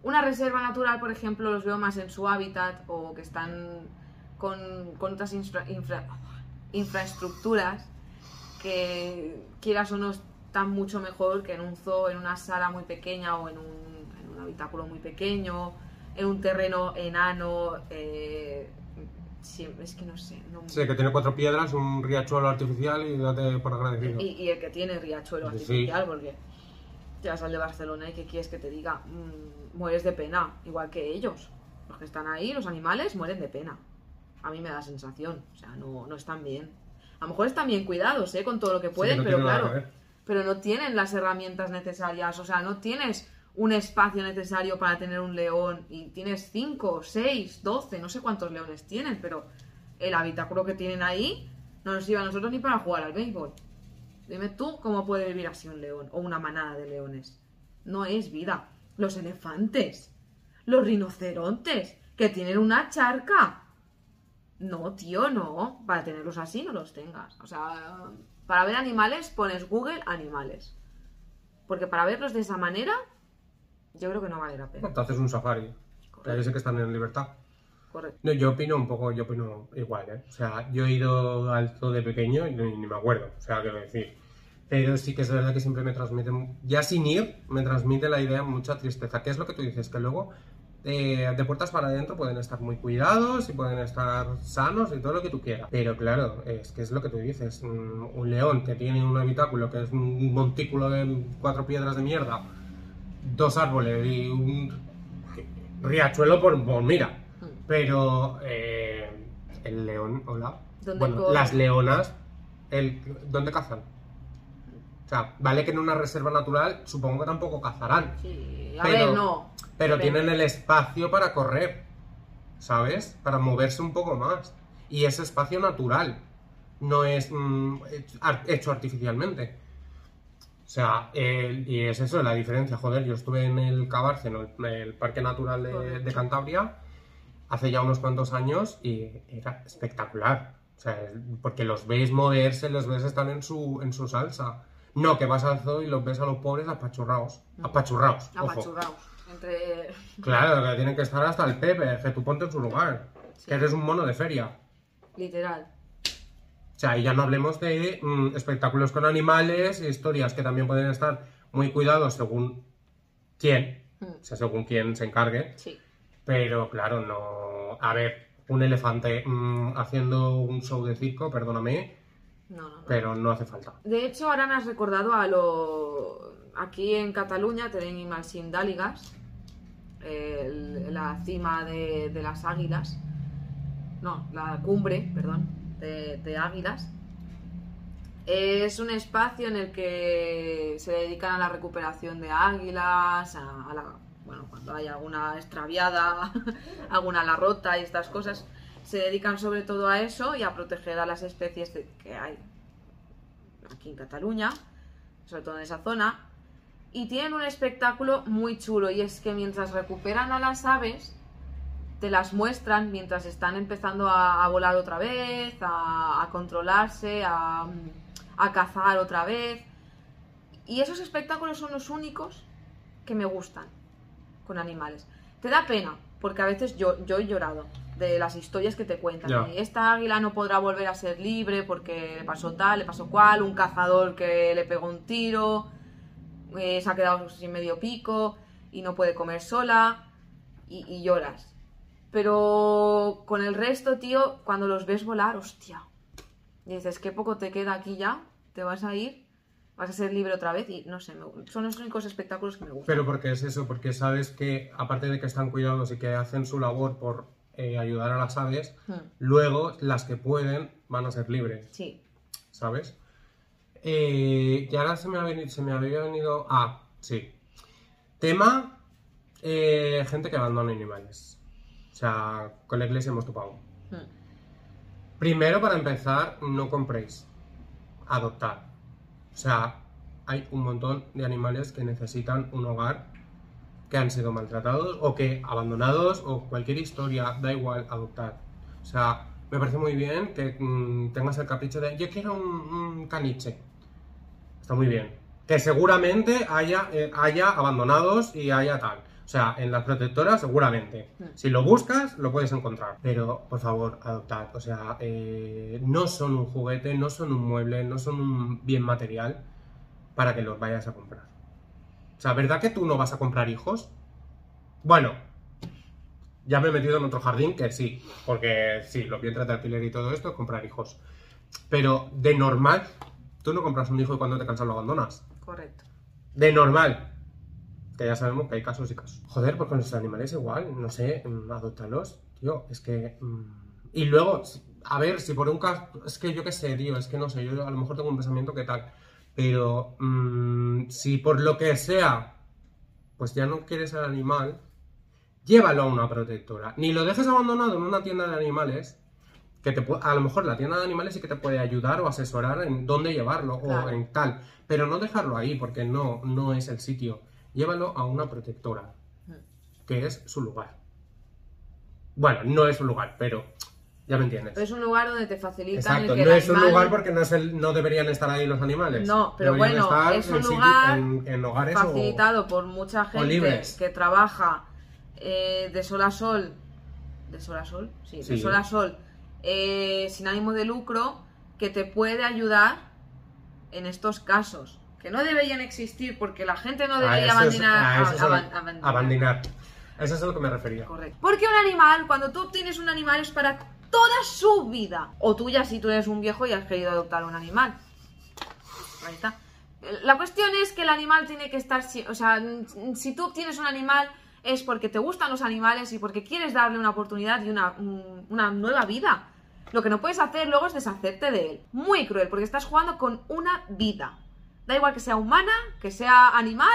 una reserva natural, por ejemplo, los veo más en su hábitat o que están con, con otras infra- infra- infraestructuras que quieras o no están mucho mejor que en un zoo, en una sala muy pequeña o en un, en un habitáculo muy pequeño, en un terreno enano. eh, sí, es que no sé. no- Sí, que tiene cuatro piedras, un riachuelo artificial y date por agradecido. y, y el que tiene riachuelo Sí. artificial, porque te vas al de Barcelona y que quieres que te diga, Mm, mueres de pena, igual que ellos. Los que están ahí, los animales, mueren de pena. A mí me da sensación, o sea, no, no están bien. A lo mejor están bien cuidados, ¿eh? Con todo lo que pueden, no pero claro. Pero no tienen las herramientas necesarias, o sea, no tienes un espacio necesario para tener un león y tienes 5, 6, 12, no sé cuántos leones tienen, pero el habitáculo que tienen ahí no nos sirve a nosotros ni para jugar al béisbol. Dime tú cómo puede vivir así un león o una manada de leones. No es vida. Los elefantes, los rinocerontes, que tienen una charca. No, tío, no. Para tenerlos así no los tengas. O sea, para ver animales pones Google animales. Porque para verlos de esa manera, yo creo que no vale la pena. Te haces un safari. Ahí sí que están en libertad. Correcto. No, yo opino un poco, yo opino igual, ¿eh? O sea, yo he ido al zoo de pequeño y ni, ni me acuerdo, o sea, quiero decir. Pero sí que es verdad que siempre me transmite, ya sin ir, me transmite la idea mucha tristeza. ¿Qué es lo que tú dices? Que luego eh, de puertas para adentro pueden estar muy cuidados y pueden estar sanos y todo lo que tú quieras. Pero claro, es que es lo que tú dices. Un, un león que tiene un habitáculo que es un montículo de cuatro piedras de mierda, dos árboles y un riachuelo por, por mira. Mm. Pero eh, el león, hola. ¿Dónde Bueno, corre? las leonas, el, ¿dónde cazan? O sea, vale que en una reserva natural supongo que tampoco cazarán, Sí, a Pero- ver, no. Pero Depende. tienen el espacio para correr. ¿sabes? Para moverse un poco más. Y es espacio natural, no es mm, hecho artificialmente. O sea, y es eso la diferencia. Joder, yo estuve en el Cabárceno, en el Parque Natural de, de, Cantabria, hace ya unos cuantos años y era espectacular. O sea, porque los veis moverse, los ves estar en su, en su salsa. No, que vas al zoo y los ves a los pobres apachurrados. Mm. Apachurrados. Apachurrados. Entre... Claro, que tienen que estar hasta el Pepe, que tú ponte en su lugar. Que eres un mono de feria. Literal. O sea, y ya no hablemos de mm, espectáculos con animales, historias que también pueden estar muy cuidados según quién, mm. o sea, según quién se encargue. Sí. Pero claro, no. A ver, un elefante mm, haciendo un show de circo, perdóname. No, no, Pero no hace falta. De hecho, ahora me has recordado a lo. Aquí en Cataluña tienen al la cima de, de las águilas. No, la cumbre, perdón de, águilas. Es un espacio en el que se dedican a la recuperación de águilas, a, la, bueno, cuando hay alguna extraviada, alguna la rota y estas cosas, se dedican sobre todo a eso y a proteger a las especies que hay aquí en Cataluña, sobre todo en esa zona. Y tienen un espectáculo muy chulo y es que mientras recuperan a las aves, te las muestran mientras están empezando a, volar otra vez, a, controlarse, a, cazar otra vez. Y esos espectáculos son los únicos que me gustan con animales. Te da pena, porque a veces yo, yo he llorado de las historias que te cuentan. Esta águila no podrá volver a ser libre porque le pasó tal, le pasó cual, un cazador que le pegó un tiro, eh, se ha quedado sin medio pico y no puede comer sola y lloras. Pero con el resto, tío, cuando los ves volar, hostia. dices, qué poco te queda aquí ya, te vas a ir, vas a ser libre otra vez y no sé, son los únicos espectáculos que me gustan. Pero porque es eso, porque sabes que aparte de que están cuidados y que hacen su labor por eh, ayudar a las aves, hmm. luego las que pueden van a ser libres. Sí. ¿Sabes? Eh, y ahora se me, ha se me había venido... Ah, sí. Tema, eh, gente que abandona animales. O sea, con la iglesia hemos topado. Hmm. Primero, para empezar, no compréis. Adoptar. O sea, hay un montón de animales que necesitan un hogar que han sido maltratados o que abandonados o cualquier historia, da igual, adoptar. O sea, me parece muy bien que mm, tengas el capricho de yo quiero un, caniche. Está muy bien. Que seguramente haya, eh, haya abandonados y haya tal. O sea, en las protectoras seguramente. Hmm. Si lo buscas, lo puedes encontrar. Pero, por favor, adoptad. O sea, eh, no son un juguete, no son un mueble, no son un bien material para que los vayas a comprar. O sea, ¿verdad que tú no vas a comprar hijos? Bueno, ya me he metido en otro jardín que sí, porque sí, lo que entra de alquiler y todo esto es comprar hijos. Pero de normal, tú no compras un hijo y cuando te cansas lo abandonas. Correcto. De normal que ya sabemos que hay casos y casos. Joder, pues con los animales igual, no sé, mm, adoptarlos, tío, es que... Mm, y luego, a ver, si por un caso, es que yo qué sé, tío, es que no sé, yo a lo mejor tengo un pensamiento que tal, pero mm, si por lo que sea, pues ya no quieres al animal, llévalo a una protectora. Ni lo dejes abandonado en una tienda de animales, que te a lo mejor la tienda de animales sí que te puede ayudar o asesorar en dónde llevarlo o en tal, pero no dejarlo ahí porque no, no es el sitio. Llévalo a una protectora, que es su lugar. Bueno, no es un lugar, pero ya me entiendes. Es un lugar donde te facilitan Exacto, no es un lugar porque no, es el, no, deberían estar ahí los animales. No, pero bueno, es un lugar facilitado por mucha gente que trabaja eh, de sol a sol, de sol a sol, sí, de sol a sol, eh, sin ánimo de lucro, que te puede ayudar en estos casos que no deberían existir porque la gente no debería abandonar. abandonar. Eso es a lo que me refería. Correcto. Porque un animal, cuando tú obtienes un animal, es para toda su vida. O tuya si tú eres un viejo y has querido adoptar un animal. Ahí está. La cuestión es que el animal tiene que estar. O sea, si tú obtienes un animal es porque te gustan los animales y porque quieres darle una oportunidad y una, una nueva vida. Lo que no puedes hacer luego es deshacerte de él. Muy cruel, porque estás jugando con una vida. Da igual que sea humana, que sea animal,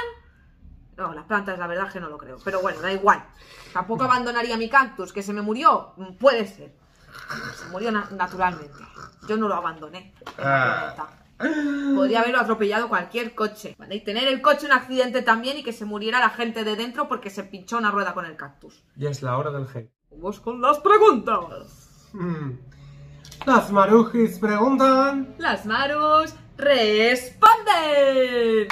No, las plantas, la verdad es que no lo creo. Pero bueno, da igual. Tampoco abandonaría mi cactus, que se me murió. Puede ser. Se murió na- naturalmente. Yo no lo abandoné. Ah. Podría haberlo atropellado cualquier coche. ¿vale? Y tener el coche un accidente también y que se muriera la gente de dentro porque se pinchó una rueda con el cactus. Y es la hora del hate. Vamos con las preguntas. Mm. Las marujis preguntan. Las Marus responden.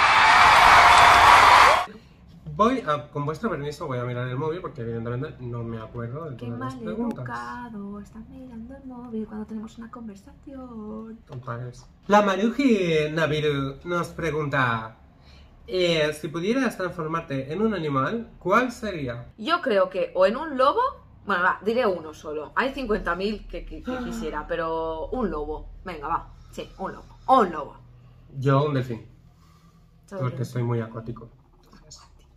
Voy a, con vuestro permiso, voy a mirar el móvil porque evidentemente no me acuerdo de Qué todas las mal preguntas. educado, estás mirando el móvil cuando tenemos una conversación. La Maruji Naviru nos pregunta: eh, Si pudieras transformarte en un animal, ¿cuál sería? Yo creo que o en un lobo, bueno, va, diré uno solo. Hay 50.000 que, que- que quisiera, pero un lobo. Venga, va. Sí, un lobo. O un lobo. Yo, un delfín, porque soy muy acuático.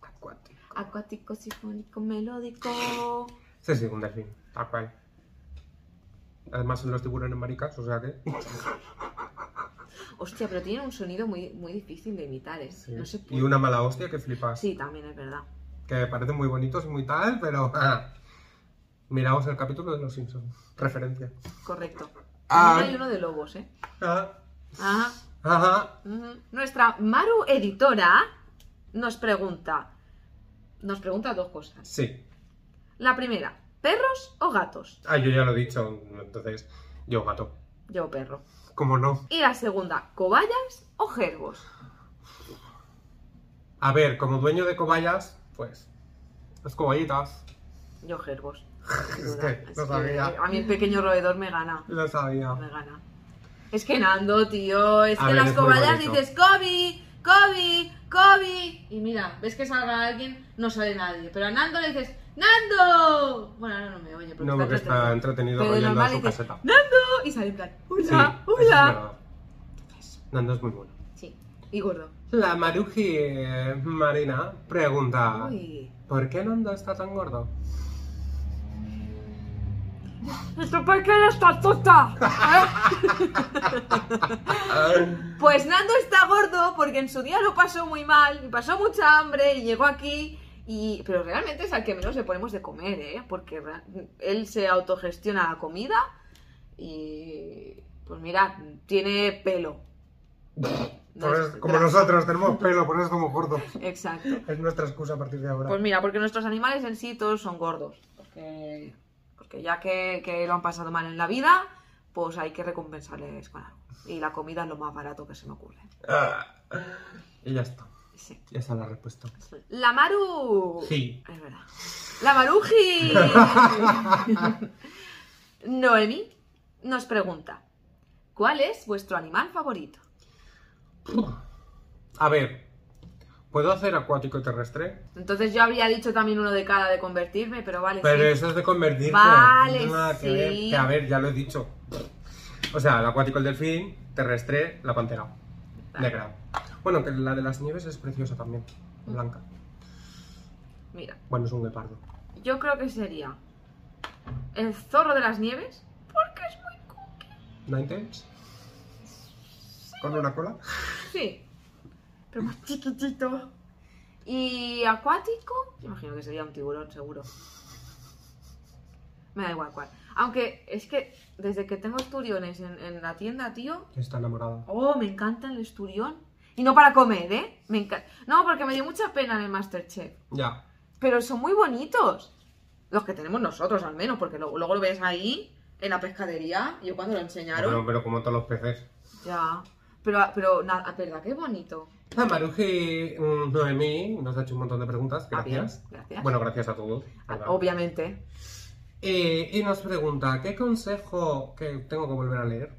Acuático. Acuático, sinfónico, melódico. Sí, sí, un delfín, tal cual. Además, son los tiburones maricas, o sea que. Hostia, pero tiene un sonido muy, muy difícil de imitar, ¿eh? Sí. No se y puede. una mala hostia que flipas. Sí, también es verdad. Que parecen muy bonitos y muy tal, pero. Miraos el capítulo de Los Simpsons. Referencia. Correcto. Ah. También hay uno de lobos, ¿eh? Ah, Ajá. Ajá. Nuestra Maru editora nos pregunta. Nos pregunta dos cosas. Sí. La primera, ¿perros o gatos? Ah, yo ya lo he dicho, entonces. Yo gato. Yo perro. ¿Cómo no? Y la segunda, ¿cobayas o gergos? A ver, como dueño de cobayas, pues. Las cobayitas. Yo gergos. Sin Es duda. que Es lo que sabía. a mí el pequeño roedor me gana. Lo sabía. Me gana. Es que Nando, tío, es A que ver, las es cobayas dices Kobe, Kobe, Kobe. Y mira, ves que salga alguien, no sale nadie. Pero a Nando le dices, ¡Nando! Bueno, ahora no me oye, porque No, porque está entretenido oyendo a su dices, caseta. ¡Nando! Y sale en plan, Sí, ¡Hola! es ¡Hola! Nando es muy bueno. Sí, y gordo. La Maruji eh, Marina pregunta: Uy. ¿Por qué Nando está tan gordo? ¿Esto por qué no está tonta? Pues Nando está gordo porque en su día lo pasó muy mal, y pasó mucha hambre y llegó aquí. Y... Pero realmente es al que menos le ponemos de comer, ¿eh? Porque él se autogestiona la comida y... Pues mira, tiene pelo. No es Pues, como nosotros tenemos pelo, por eso estamos gordos. Exacto. Es nuestra excusa a partir de ahora. Pues mira, porque nuestros animales en sí todos son gordos. Porque, ya que, que lo han pasado mal en la vida, pues hay que recompensarles con algo. Y la comida es lo más barato que se me ocurre. Ah. Y ya está. Sí. Ya está la respuesta. La Maru. Sí. Es verdad. La Maruji. Noemi nos pregunta: ¿Cuál es vuestro animal favorito? A ver, ¿puedo hacer acuático y terrestre? Entonces yo habría dicho también uno de cada de convertirme, pero vale. Pero sí. eso es de convertirte. Vale, No nada que sí. ver. Que a ver, ya lo he dicho. O sea, el acuático el delfín, terrestre la pantera. Vale. Negra. Bueno, que la de las nieves es preciosa también. Blanca. Mira, Bueno, es un guepardo. yo creo que sería el zorro de las nieves, porque es muy cookie. ¿Ninetales? ¿Con una cola? Sí, pero más chiquitito. Y acuático, imagino que sería un tiburón, seguro. Me da igual cuál. Aunque es que desde que tengo esturiones en, en la tienda, tío, Está enamorada. oh, me encanta el esturión. Y no para comer, ¿eh? Me encanta. No, porque me dio mucha pena en el Masterchef. Ya. Pero son muy bonitos. Los que tenemos nosotros, al menos, porque luego, luego lo ves ahí, en la pescadería. Yo cuando lo enseñaron. Bueno, pero como todos los peces. Ya. Pero, pero nada, verdad, qué bonito. La Maruji mm, Noemí nos ha hecho un montón de preguntas. Ah, bien, Gracias. gracias. Bueno, gracias a todos. Ah, ¿verdad? Obviamente. Eh, y nos pregunta, ¿qué consejo que tengo que volver a leer?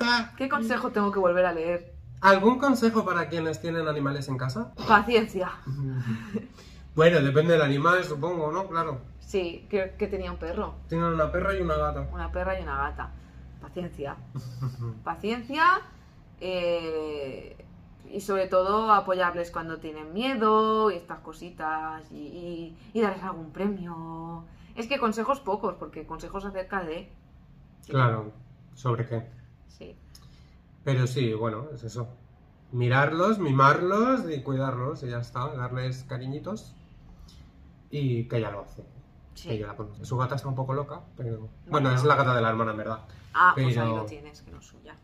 Ah, ¿Qué consejo tengo que volver a leer? ¿Algún consejo para quienes tienen animales en casa? Paciencia. Bueno, depende del animal, supongo, ¿no? Claro. Sí, que, que tenía un perro, Tienen una perra y una gata. una perra y una gata. Paciencia. Paciencia. Eh, y sobre todo apoyarles cuando tienen miedo y estas cositas y, y- y darles algún premio. Es que consejos pocos, porque consejos acerca de... Claro, ¿sobre qué? Sí. Pero sí, bueno, es eso. mirarlos, mimarlos y cuidarlos y ya está, darles cariñitos. Y que ella lo hace. Sí. Que ella la conoce. Su gata está un poco loca, pero... Bueno, es la gata de la hermana, en verdad. Ah, pues ahí lo tienes, que no es suya.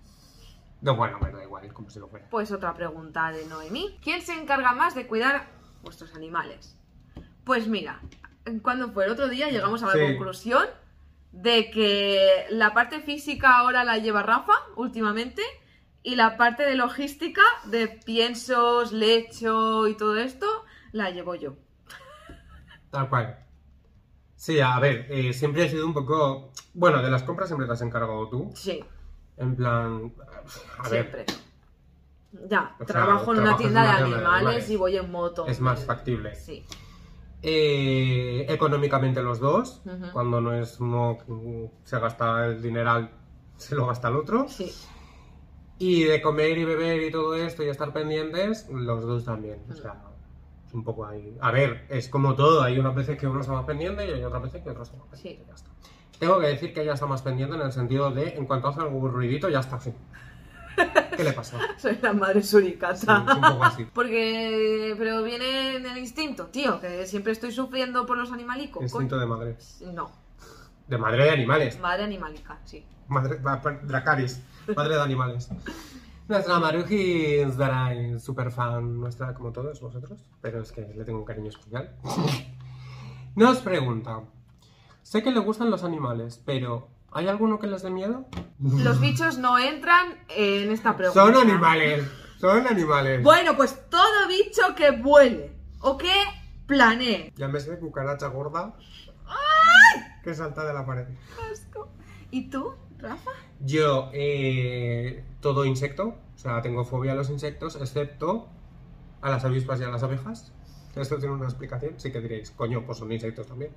No, bueno, me da igual, como si lo fuera. Pues otra pregunta de Noemí. ¿Quién se encarga más de cuidar vuestros animales? Pues mira, cuando fue el otro día llegamos a la Sí. conclusión de que la parte física ahora la lleva Rafa últimamente y la parte de logística de piensos, lecho y todo esto la llevo yo. Tal cual. Sí, a ver, eh, siempre he sido un poco... Bueno, de las compras siempre te has encargado tú. Sí, En plan... A ver, siempre. Ya, O sea, trabajo en una en tienda de animales y voy en moto. es más factible. Sí. Eh, económicamente los dos, cuando no es uno se gasta el dineral, se lo gasta el otro. Sí. Y de comer y beber y todo esto y estar pendientes, los dos también. O sea, es un poco ahí. A ver, es como todo, hay unas veces que uno está más pendiente y hay otras veces que otro está más pendiente. Sí. Ya está. Tengo que decir que ella está más pendiente en el sentido de, en cuanto hace algún ruidito, ya está así. ¿Qué le pasa? Soy la madre suricata. Sí, un poco así. Porque, pero viene del instinto, tío, que siempre estoy sufriendo por los animalicos. Instinto de madre. No, De madre de animales. madre animalica, sí. Madre, Dracaris, madre de animales. Nuestra Maruji es super fan nuestra, como todos vosotros, pero es que le tengo un cariño especial. Nos pregunta: Sé que le gustan los animales, pero ¿hay alguno que les dé miedo? Los bichos no entran en esta pregunta. Son animales, son animales. Bueno, pues todo bicho que vuele o que planee. Llámese cucaracha gorda que salta de la pared. Asco. ¿Y tú, Rafa? Yo, eh, todo insecto, o sea, tengo fobia a los insectos, excepto a las avispas y a las abejas. Esto tiene una explicación, sí que diréis, coño, pues son insectos también.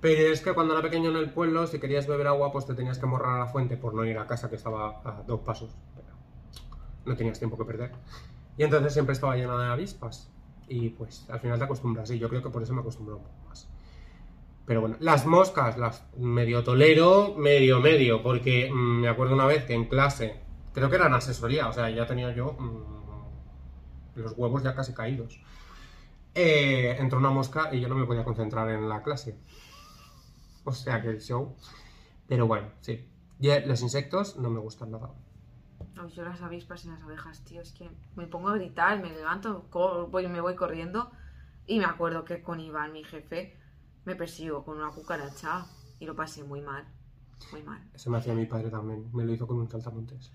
Pero es que cuando era pequeño en el pueblo, si querías beber agua, pues te tenías que morrar a la fuente por no ir a casa, que estaba a dos pasos. Pero no tenías tiempo que perder. Y entonces siempre estaba llena de avispas. Y pues al final te acostumbras, y yo creo que por eso me acostumbro un poco más. Pero bueno, las moscas, las medio tolero, medio medio, porque mm, me acuerdo una vez que en clase, creo que era en asesoría, o sea, ya tenía yo mm, los huevos ya casi caídos. Eh, entró una mosca y yo no me podía concentrar en la clase. O sea que el show. Pero bueno, sí. Ya los insectos no me gustan nada. Ay, yo las avispas y las abejas, tío, es que me pongo a gritar, me levanto, voy, me voy corriendo y me acuerdo que con Iván, mi jefe, me persiguió con una cucaracha y lo pasé muy mal, muy mal. Eso me hacía mi padre también. Me lo hizo con un saltamontes.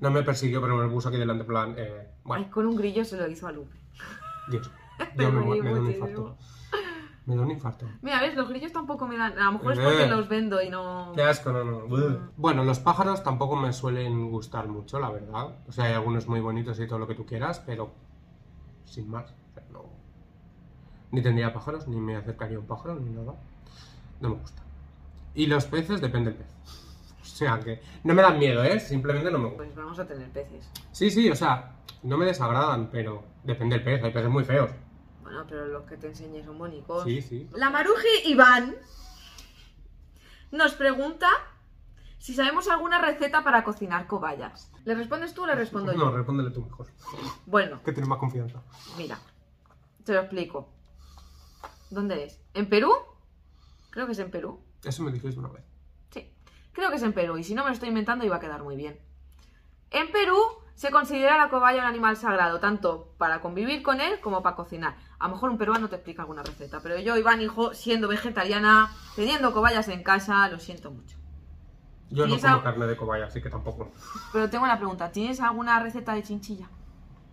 No me persiguió, pero me lo puso aquí delante, plan. Eh, bueno, Ay, con un grillo se lo hizo a Lupe. Dios. Me Yo me, reí me da un infarto. Me da un infarto. Mira, ves, los grillos tampoco me dan, a lo mejor es Eh. porque los vendo y no... Qué asco, no, no. Buh. Bueno, los pájaros tampoco me suelen gustar mucho, la verdad. O sea, hay algunos muy bonitos y todo lo que tú quieras, pero sin más. O sea, no. Ni tendría pájaros, ni me acercaría a un pájaro, ni nada. No me gusta. Y los peces, depende del pez. O sea, que no me dan miedo, ¿eh? Simplemente no me gustan. Pues vamos a tener peces. Sí, sí, o sea, no me desagradan, pero depende del pez. Hay peces muy feos. Bueno, pero los que te enseñé son bonitos. Sí, sí. La Maruji Iván nos pregunta si sabemos alguna receta para cocinar cobayas. ¿Le respondes tú o le respondo yo? No, respóndele tú mejor. Bueno, Que tienes más confianza. mira, te lo explico. ¿Dónde es? ¿En Perú? Creo que es en Perú. Eso me dijiste una vez. Sí, creo que es en Perú y si no me lo estoy inventando iba a quedar muy bien. En Perú se considera la cobaya un animal sagrado, tanto para convivir con él como para cocinar. A lo mejor un peruano te explica alguna receta, pero yo, Iván, hijo, siendo vegetariana, teniendo cobayas en casa, lo siento mucho. Yo no ¿Tienes como al- carne de cobaya, así que tampoco. Pero tengo una pregunta, ¿tienes alguna receta de chinchilla?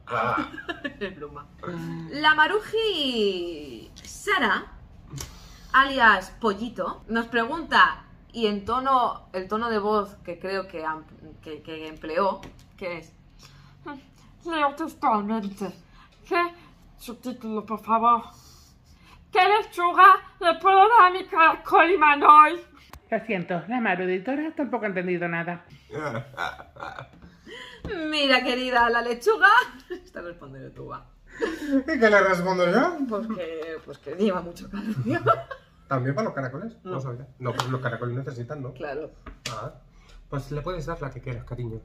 es broma. La Maruji Sara, alias Pollito, nos pregunta, y en tono, el tono de voz que creo que, am- que, que empleó, que es... Leo textualmente. ¿Qué subtítulo, por favor? ¿Qué lechuga le puedo dar a mi caracol y manoy? Lo siento, la Maru editora tampoco ha entendido nada. Mira, querida, la lechuga... Está respondiendo tú, va. ¿Y qué le respondo yo? Porque, pues que lleva mucho calor. ¿También para los caracoles? No, No. sabía. No, pues los caracoles necesitan, ¿no? claro. Ah, pues le puedes dar la que quieras, cariño.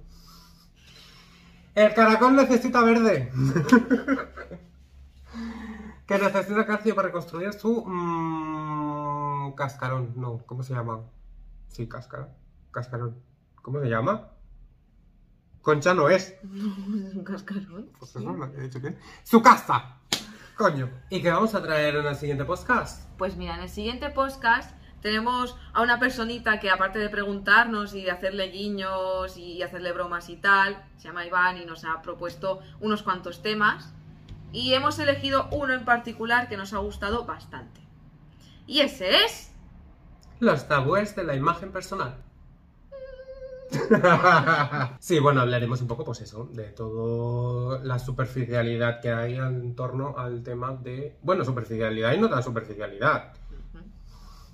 El caracol necesita verde. que necesita calcio para reconstruir su mm, cascarón. No, ¿cómo se llama? Sí, cascarón. Cascarón. ¿Cómo se llama? Concha no es. Es un cascarón. Pues eso, lo que he dicho que. ¡Su casa! Coño. ¿Y qué vamos a traer en el siguiente podcast? Pues mira, en el siguiente podcast tenemos a una personita que aparte de preguntarnos y de hacerle guiños y hacerle bromas y tal, se llama Iván y nos ha propuesto unos cuantos temas y hemos elegido uno en particular que nos ha gustado bastante. Y ese es... Los tabúes de la imagen personal. sí, bueno, hablaremos un poco, pues eso, de toda la superficialidad que hay en torno al tema de. Bueno, superficialidad y no tan superficialidad.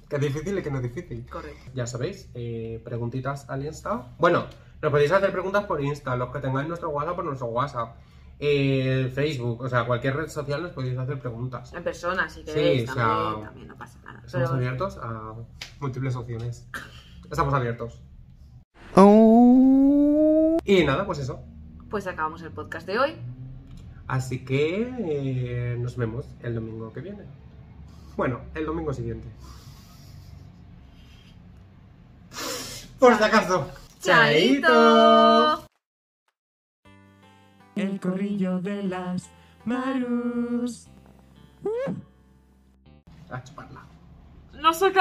Que es difícil y que no es difícil. Correcto. Ya sabéis, eh, preguntitas al Insta. Bueno, nos podéis hacer preguntas por Insta, los que tengáis nuestro WhatsApp por nuestro WhatsApp. Eh, Facebook, o sea, cualquier red social nos podéis hacer preguntas. En persona, si Sí, queréis, o sea, también, también no pasa nada. Estamos Pero- abiertos a múltiples opciones. Estamos abiertos. Y nada, pues eso. Pues acabamos el podcast de hoy. Así que eh, nos vemos el domingo que viene. Bueno, el domingo siguiente. Por si acaso. ¡Chaito! El corrillo de las Marus. A chuparla. No sé qué